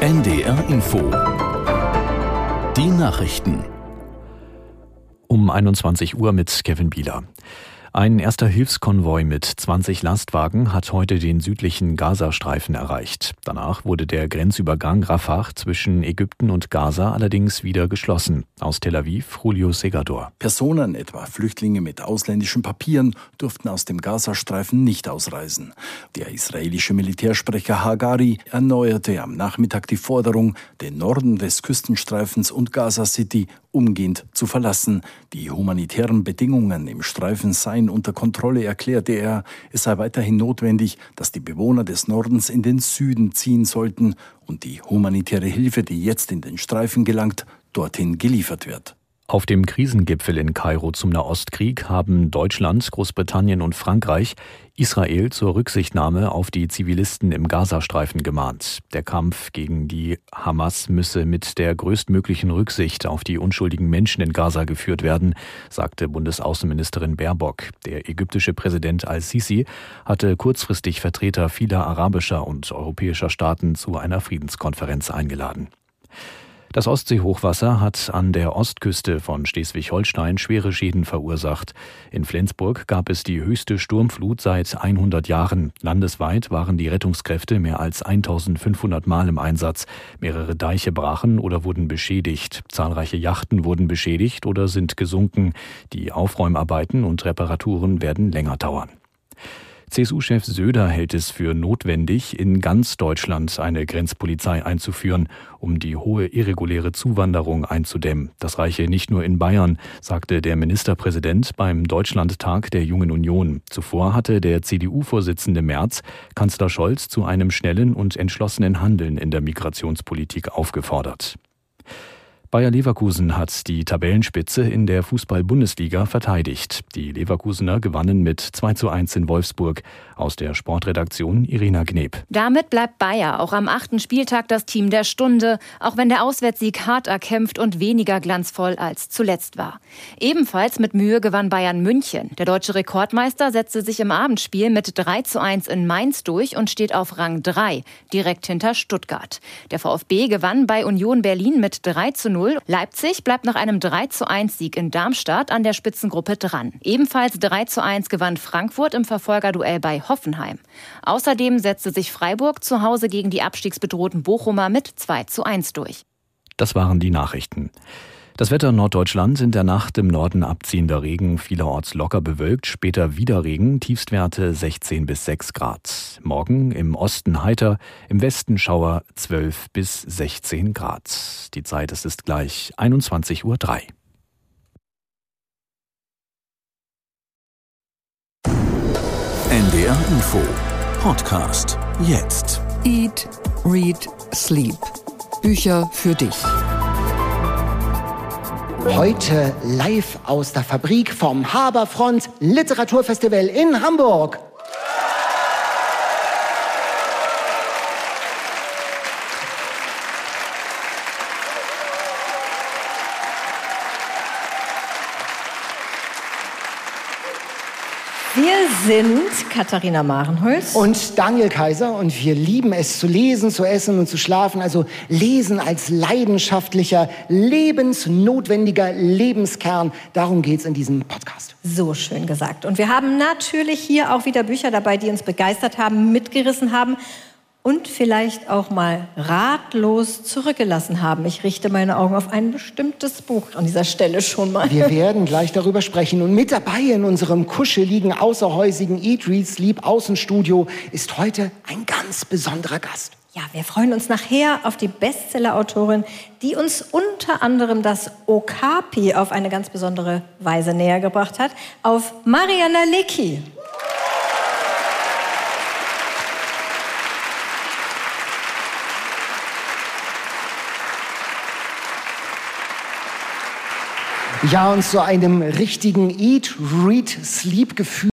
NDR Info. Die Nachrichten. Um 21 Uhr mit Kevin Bieler. Ein erster Hilfskonvoi mit 20 Lastwagen hat heute den südlichen Gazastreifen erreicht. Danach wurde der Grenzübergang Rafah zwischen Ägypten und Gaza allerdings wieder geschlossen. Aus Tel Aviv, Julio Segador. Personen, etwa Flüchtlinge mit ausländischen Papieren, durften aus dem Gazastreifen nicht ausreisen. Der israelische Militärsprecher Hagari erneuerte am Nachmittag die Forderung, den Norden des Küstenstreifens und Gaza City umgehend zu verlassen. Die humanitären Bedingungen im Streifen seien unter Kontrolle, erklärte er. Es sei weiterhin notwendig, dass die Bewohner des Nordens in den Süden ziehen sollten und die humanitäre Hilfe, die jetzt in den Streifen gelangt, dorthin geliefert wird. Auf dem Krisengipfel in Kairo zum Nahostkrieg haben Deutschland, Großbritannien und Frankreich Israel zur Rücksichtnahme auf die Zivilisten im Gazastreifen gemahnt. Der Kampf gegen die Hamas müsse mit der größtmöglichen Rücksicht auf die unschuldigen Menschen in Gaza geführt werden, sagte Bundesaußenministerin Baerbock. Der ägyptische Präsident al-Sisi hatte kurzfristig Vertreter vieler arabischer und europäischer Staaten zu einer Friedenskonferenz eingeladen. Das Ostseehochwasser hat an der Ostküste von Schleswig-Holstein schwere Schäden verursacht. In Flensburg gab es die höchste Sturmflut seit 100 Jahren. Landesweit waren die Rettungskräfte mehr als 1500 Mal im Einsatz. Mehrere Deiche brachen oder wurden beschädigt. Zahlreiche Yachten wurden beschädigt oder sind gesunken. Die Aufräumarbeiten und Reparaturen werden länger dauern. CSU-Chef Söder hält es für notwendig, in ganz Deutschland eine Grenzpolizei einzuführen, um die hohe irreguläre Zuwanderung einzudämmen. Das reiche nicht nur in Bayern, sagte der Ministerpräsident beim Deutschlandtag der Jungen Union. Zuvor hatte der CDU-Vorsitzende Merz Kanzler Scholz zu einem schnellen und entschlossenen Handeln in der Migrationspolitik aufgefordert. Bayer Leverkusen hat die Tabellenspitze in der Fußball-Bundesliga verteidigt. Die Leverkusener gewannen mit 2 zu 1 in Wolfsburg. Aus der Sportredaktion Irina Gneb. Damit bleibt Bayer auch am achten Spieltag das Team der Stunde, auch wenn der Auswärtssieg hart erkämpft und weniger glanzvoll als zuletzt war. Ebenfalls mit Mühe gewann Bayern München. Der deutsche Rekordmeister setzte sich im Abendspiel mit 3 zu 1 in Mainz durch und steht auf Rang 3, direkt hinter Stuttgart. Der VfB gewann bei Union Berlin mit 3 zu 0 0. Leipzig bleibt nach einem 3 zu 1 Sieg in Darmstadt an der Spitzengruppe dran. Ebenfalls 3 zu 1 gewann Frankfurt im Verfolgerduell bei Hoffenheim. Außerdem setzte sich Freiburg zu Hause gegen die abstiegsbedrohten Bochumer mit 2 zu 1 durch. Das waren die Nachrichten. Das Wetter in Norddeutschland in der Nacht im Norden abziehender Regen, vielerorts locker bewölkt, später wieder Regen, Tiefstwerte 16 bis 6 Grad. Morgen im Osten heiter, im Westen Schauer 12 bis 16 Grad. Die Zeit es ist gleich 21.03 Uhr. NDR Info Podcast jetzt. Eat, Read, Sleep. Bücher für dich. Heute live aus der Fabrik vom Haberfront Literaturfestival in Hamburg. Wir sind Katharina Marenholz und Daniel Kaiser und wir lieben es zu lesen, zu essen und zu schlafen. Also lesen als leidenschaftlicher, lebensnotwendiger Lebenskern. Darum geht es in diesem Podcast. So schön gesagt. Und wir haben natürlich hier auch wieder Bücher dabei, die uns begeistert haben, mitgerissen haben und vielleicht auch mal ratlos zurückgelassen haben. Ich richte meine Augen auf ein bestimmtes Buch an dieser Stelle schon mal. Wir werden gleich darüber sprechen. Und mit dabei in unserem kuscheligen, außerhäusigen Eat, Read, Sleep Außenstudio ist heute ein ganz besonderer Gast. Ja, wir freuen uns nachher auf die Bestseller-Autorin, die uns unter anderem das Okapi auf eine ganz besondere Weise näher gebracht hat, auf Mariana Lecki. Ja, und zu einem richtigen Eat, Read, Sleep Gefühl